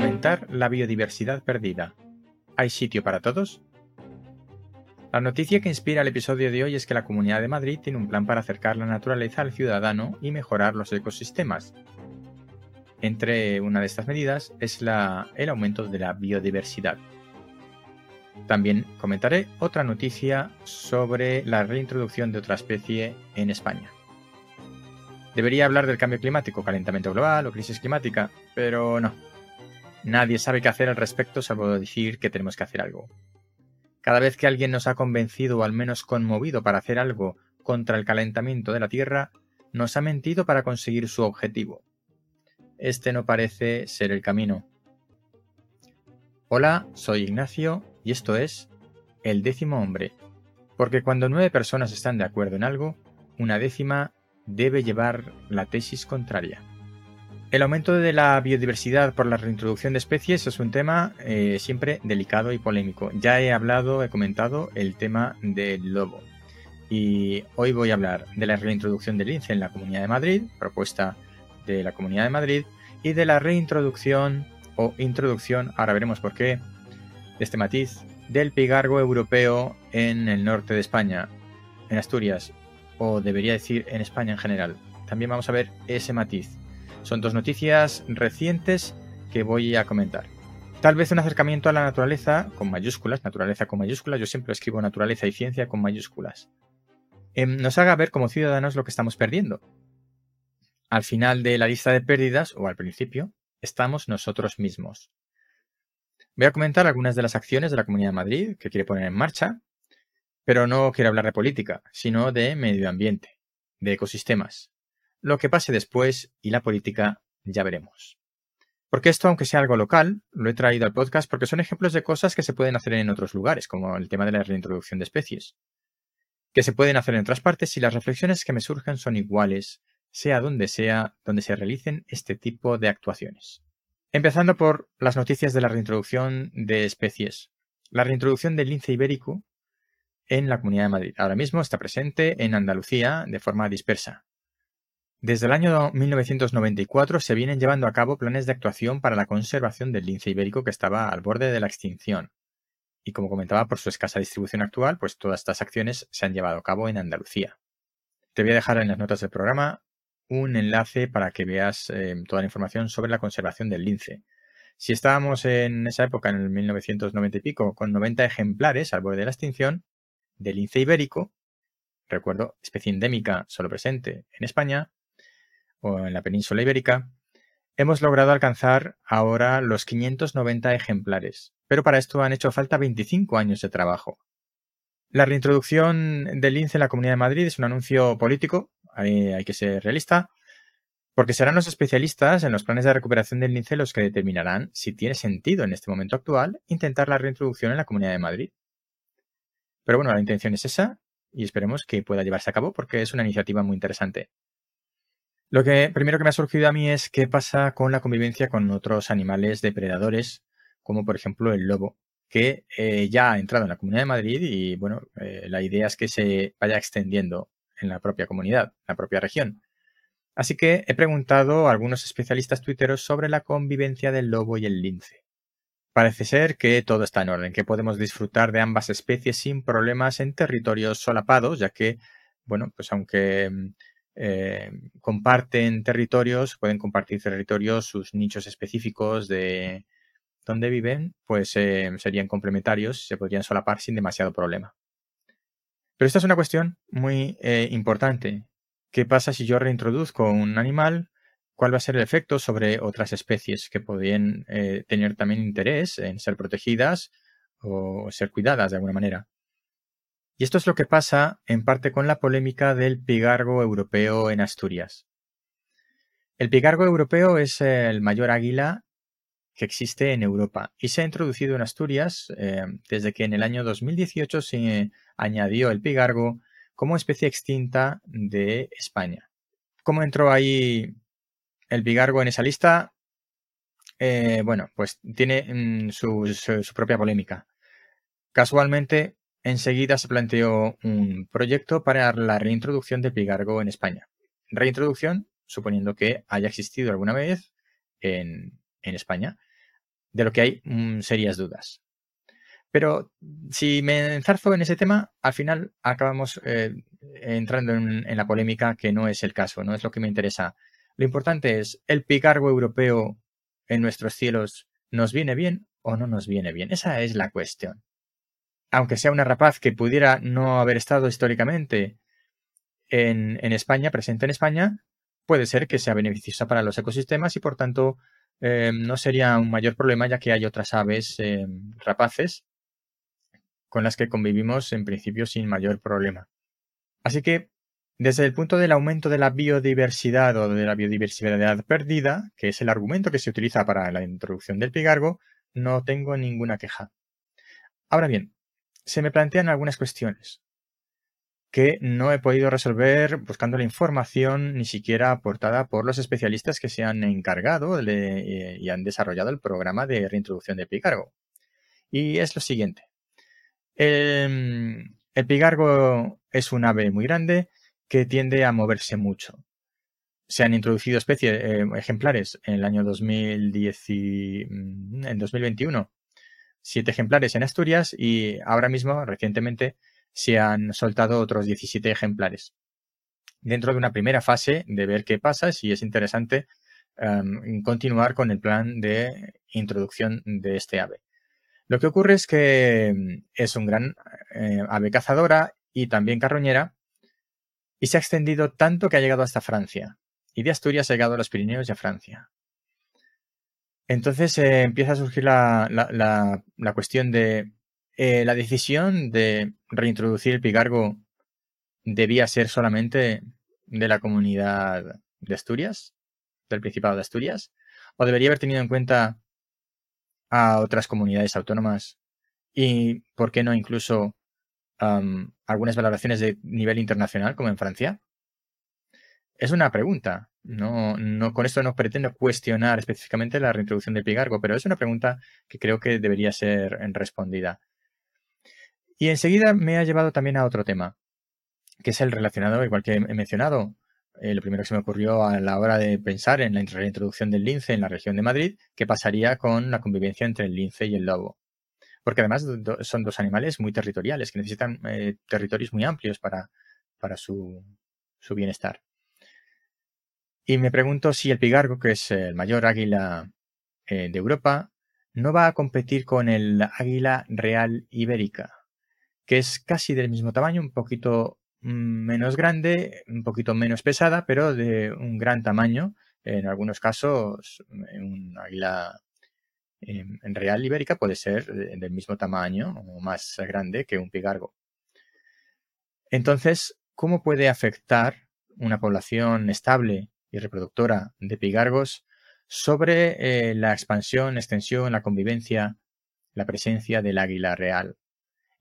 Aumentar la biodiversidad perdida. ¿Hay sitio para todos? La noticia que inspira el episodio de hoy es que la Comunidad de Madrid tiene un plan para acercar la naturaleza al ciudadano y mejorar los ecosistemas. Entre una de estas medidas es el aumento de la biodiversidad. También comentaré otra noticia sobre la reintroducción de otra especie en España. Debería hablar del cambio climático, calentamiento global o crisis climática, pero no. Nadie sabe qué hacer al respecto salvo decir que tenemos que hacer algo. Cada vez que alguien nos ha convencido o al menos conmovido para hacer algo contra el calentamiento de la Tierra, nos ha mentido para conseguir su objetivo. Este no parece ser el camino. Hola, soy Ignacio y esto es El décimo hombre. Porque cuando nueve personas están de acuerdo en algo, una décima debe llevar la tesis contraria. El aumento de la biodiversidad por la reintroducción de especies es un tema eh, siempre delicado y polémico. Ya he hablado, he comentado el tema del lobo. Y hoy voy a hablar de la reintroducción del lince en la Comunidad de Madrid, propuesta de la Comunidad de Madrid, y de la reintroducción o introducción, ahora veremos por qué, de este matiz, del pigargo europeo en el norte de España, en Asturias, o debería decir en España en general. También vamos a ver ese matiz. Son dos noticias recientes que voy a comentar. Tal vez un acercamiento a la naturaleza con mayúsculas, naturaleza con mayúsculas, yo siempre escribo naturaleza y ciencia con mayúsculas, em, nos haga ver como ciudadanos lo que estamos perdiendo. Al final de la lista de pérdidas, o al principio, estamos nosotros mismos. Voy a comentar algunas de las acciones de la Comunidad de Madrid que quiere poner en marcha pero no quiero hablar de política, sino de medio ambiente, de ecosistemas. Lo que pase después y la política ya veremos. Porque esto, aunque sea algo local, lo he traído al podcast porque son ejemplos de cosas que se pueden hacer en otros lugares, como el tema de la reintroducción de especies. Que se pueden hacer en otras partes y las reflexiones que me surgen son iguales, sea donde sea donde se realicen este tipo de actuaciones. Empezando por las noticias de la reintroducción de especies. La reintroducción del lince ibérico en la Comunidad de Madrid. Ahora mismo está presente en Andalucía de forma dispersa. Desde el año 1994 se vienen llevando a cabo planes de actuación para la conservación del lince ibérico que estaba al borde de la extinción. Y como comentaba, por su escasa distribución actual, pues todas estas acciones se han llevado a cabo en Andalucía. Te voy a dejar en las notas del programa un enlace para que veas eh, toda la información sobre la conservación del lince. Si estábamos en esa época, en el 1990 y pico, con 90 ejemplares al borde de la extinción, del lince ibérico, recuerdo, especie endémica solo presente en España o en la península ibérica, hemos logrado alcanzar ahora los 590 ejemplares, pero para esto han hecho falta 25 años de trabajo. La reintroducción del lince en la Comunidad de Madrid es un anuncio político, hay, que ser realista, porque serán los especialistas en los planes de recuperación del lince los que determinarán si tiene sentido en este momento actual intentar la reintroducción en la Comunidad de Madrid. Pero bueno, la intención es esa y esperemos que pueda llevarse a cabo porque es una iniciativa muy interesante. Lo que primero que me ha surgido a mí es qué pasa con la convivencia con otros animales depredadores, como por ejemplo el lobo, que eh, ya ha entrado en la Comunidad de Madrid y bueno, eh, la idea es que se vaya extendiendo en la propia comunidad, la propia región. Así que he preguntado a algunos especialistas tuiteros sobre la convivencia del lobo y el lince. Parece ser que todo está en orden, que podemos disfrutar de ambas especies sin problemas en territorios solapados, ya que, bueno, pues aunque mm, eh, comparten territorios, pueden compartir territorios, sus nichos específicos de donde viven, pues eh, serían complementarios, se podrían solapar sin demasiado problema. Pero esta es una cuestión muy eh, importante. ¿Qué pasa si yo reintroduzco un animal cuál va a ser el efecto sobre otras especies que podrían tener también interés en ser protegidas o ser cuidadas de alguna manera. Y esto es lo que pasa en parte con la polémica del pigargo europeo en Asturias. El pigargo europeo es el mayor águila que existe en Europa y se ha introducido en Asturias eh, desde que en el año 2018 se añadió el pigargo como especie extinta de España. ¿Cómo entró ahí el Vigargo en esa lista, eh, bueno, pues tiene mm, su, propia polémica. Casualmente, enseguida se planteó un proyecto para la reintroducción del Vigargo en España. Reintroducción, suponiendo que haya existido alguna vez en, España. de lo que hay mm, serias dudas. Pero si me enzarzo en ese tema, al final acabamos eh, entrando en, la polémica que no es el caso, no es lo que me interesa. Lo importante es, ¿el picargo europeo en nuestros cielos nos viene bien o no nos viene bien? Esa es la cuestión. Aunque sea una rapaz que pudiera no haber estado históricamente en, España, presente en España, puede ser que sea beneficiosa para los ecosistemas y por tanto eh, no sería un mayor problema ya que hay otras aves eh, rapaces con las que convivimos en principio sin mayor problema. Así que, desde el punto del aumento de la biodiversidad o de la biodiversidad perdida, que es el argumento que se utiliza para la introducción del pigargo, no tengo ninguna queja. Ahora bien, se me plantean algunas cuestiones que no he podido resolver buscando la información ni siquiera aportada por los especialistas que se han encargado y han desarrollado el programa de reintroducción del pigargo. Y es lo siguiente. El, pigargo es un ave muy grande que tiende a moverse mucho. Se han introducido especies, eh, ejemplares en el año 2010 mm, en 2021, siete ejemplares en Asturias y ahora mismo, recientemente, se han soltado otros 17 ejemplares. Dentro de una primera fase de ver qué pasa, si es interesante em, continuar con el plan de introducción de este ave. Lo que ocurre es que mm, es un gran eh, ave cazadora y también carroñera y se ha extendido tanto que ha llegado hasta Francia. Y de Asturias ha llegado a los Pirineos y a Francia. Entonces eh, empieza a surgir la, cuestión de eh, la decisión de reintroducir el pigargo debía ser solamente de la comunidad de Asturias, del Principado de Asturias, o debería haber tenido en cuenta a otras comunidades autónomas y, ¿por qué no, incluso algunas valoraciones de nivel internacional, como en Francia? Es una pregunta. No, no, con esto no pretendo cuestionar específicamente la reintroducción del pigargo, pero es una pregunta que creo que debería ser respondida. Y enseguida me ha llevado también a otro tema, que es el relacionado, igual que he mencionado, eh, lo primero que se me ocurrió a la hora de pensar en la reintroducción del lince en la región de Madrid, qué pasaría con la convivencia entre el lince y el lobo. Porque además son dos animales muy territoriales, que necesitan eh, territorios muy amplios para, para su, bienestar. Y me pregunto si el pigargo, que es el mayor águila eh, de Europa, no va a competir con el águila real ibérica, que es casi del mismo tamaño, un poquito Mm, menos grande, un poquito menos pesada, pero de un gran tamaño. En algunos casos, un águila en real ibérica puede ser del mismo tamaño o más grande que un pigargo. Entonces, ¿cómo puede afectar una población estable y reproductora de pigargos sobre eh, la expansión, extensión, la convivencia, la presencia del águila real?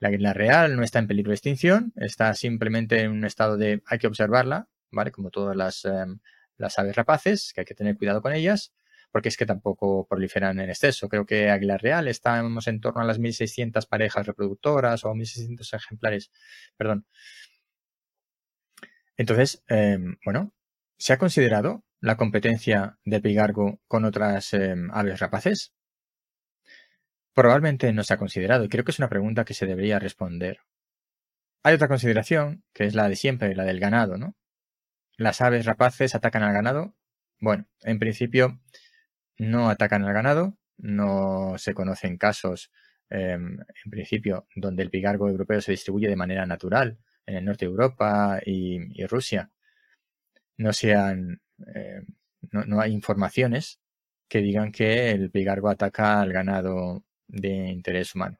La águila real no está en peligro de extinción, está simplemente en un estado de hay que observarla, ¿vale? Como todas las, em, las aves rapaces, que hay que tener cuidado con ellas, porque es que tampoco proliferan en exceso. Creo que águila real estamos en torno a las 1.600 parejas reproductoras o 1.600 ejemplares, perdón. Entonces, em, bueno, ¿se ha considerado la competencia de pigargo con otras em, aves rapaces? Probablemente no se ha considerado y creo que es una pregunta que se debería responder. Hay otra consideración, que es la de siempre, la del ganado, ¿no? ¿Las aves rapaces atacan al ganado? Bueno, en principio no atacan al ganado, no se conocen casos, em, en principio, donde el pigargo europeo se distribuye de manera natural en el norte de Europa y, Rusia. No sean, em, no, no hay informaciones que digan que el pigargo ataca al ganado de interés humano.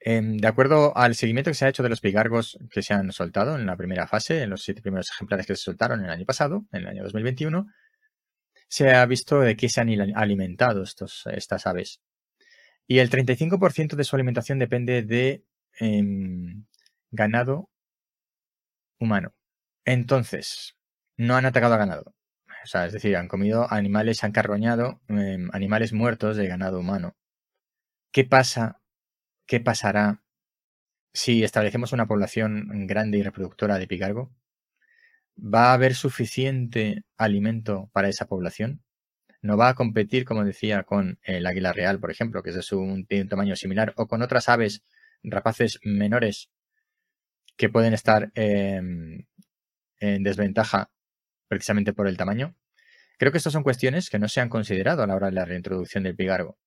Em, de acuerdo al seguimiento que se ha hecho de los pigargos que se han soltado en la primera fase, en los siete primeros ejemplares que se soltaron el año pasado, en el año 2021, se ha visto de qué se han alimentado estos, estas aves. Y el 35% de su alimentación depende de em, ganado humano. Entonces, no han atacado a ganado. O sea, es decir, han comido animales, han carroñado em, animales muertos de ganado humano. ¿Qué pasa? ¿Qué pasará si establecemos una población grande y reproductora de picargo? ¿Va a haber suficiente alimento para esa población? no va a competir, como decía, con el águila real, por ejemplo, que es tiene un tamaño similar, o con otras aves rapaces menores que pueden estar em, en desventaja precisamente por el tamaño. Creo que estas son cuestiones que no se han considerado a la hora de la reintroducción del pigargo.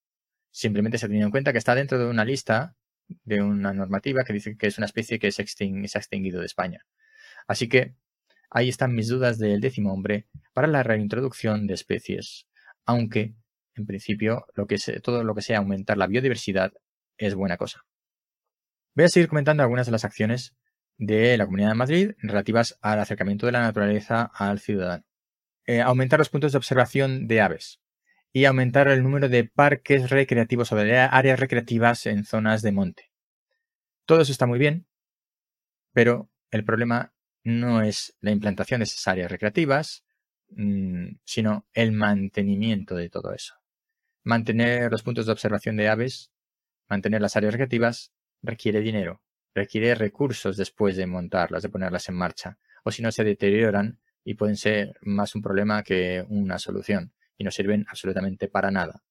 Simplemente se ha tenido en cuenta que está dentro de una lista de una normativa que dice que es una especie que se, se ha extinguido de España. Así que ahí están mis dudas del décimo hombre para la reintroducción de especies. Aunque, en principio, lo que todo lo que sea aumentar la biodiversidad es buena cosa. Voy a seguir comentando algunas de las acciones de la Comunidad de Madrid relativas al acercamiento de la naturaleza al ciudadano. Eh, aumentar los puntos de observación de aves y aumentar el número de parques recreativos o de áreas recreativas en zonas de monte. Todo eso está muy bien, pero el problema no es la implantación de esas áreas recreativas, mm, sino el mantenimiento de todo eso. Mantener los puntos de observación de aves, mantener las áreas recreativas, requiere dinero, requiere recursos después de montarlas, de ponerlas en marcha, o si no se deterioran y pueden ser más un problema que una solución, y no sirven absolutamente para nada.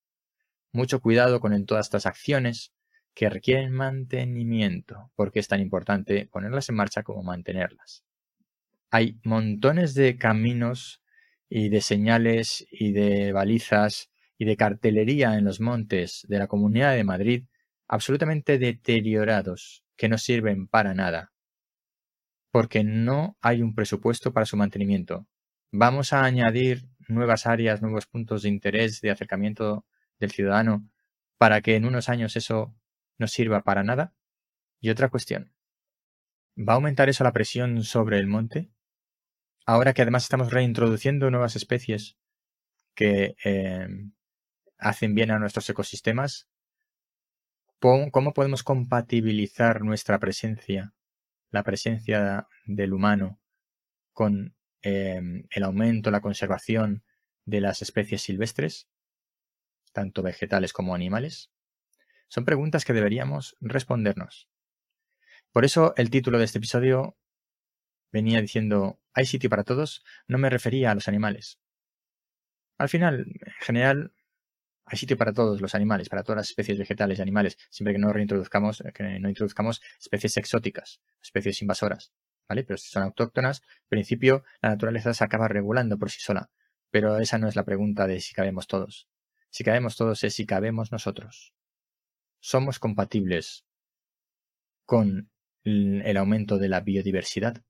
Mucho cuidado con todas estas acciones que requieren mantenimiento, porque es tan importante ponerlas en marcha como mantenerlas. Hay montones de caminos y de señales y de balizas y de cartelería en los montes de la Comunidad de Madrid absolutamente deteriorados que no sirven para nada, porque no hay un presupuesto para su mantenimiento. Vamos a añadir nuevas áreas, nuevos puntos de interés, de acercamiento del ciudadano, para que en unos años eso no sirva para nada. Y otra cuestión, ¿va a aumentar eso la presión sobre el monte? Ahora que además estamos reintroduciendo nuevas especies que eh, hacen bien a nuestros ecosistemas, ¿Cómo podemos compatibilizar nuestra presencia, la presencia del humano, con em, el aumento, la conservación de las especies silvestres, tanto vegetales como animales? Son preguntas que deberíamos respondernos. Por eso el título de este episodio venía diciendo ¿hay sitio para todos? No me refería a los animales. Al final, en general, hay sitio para todos los animales, para todas las especies vegetales y animales, siempre que no reintroduzcamos, que no introduzcamos especies exóticas, especies invasoras, ¿vale? Pero si son autóctonas, en principio la naturaleza se acaba regulando por sí sola. Pero esa no es la pregunta de si cabemos todos. Si cabemos todos es si cabemos nosotros. ¿Somos compatibles con el aumento de la biodiversidad?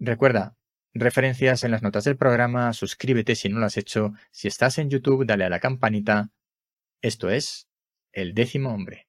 Recuerda, Referencias en las notas del programa, suscríbete si no lo has hecho, si estás en YouTube dale a la campanita. Esto es El décimo hombre.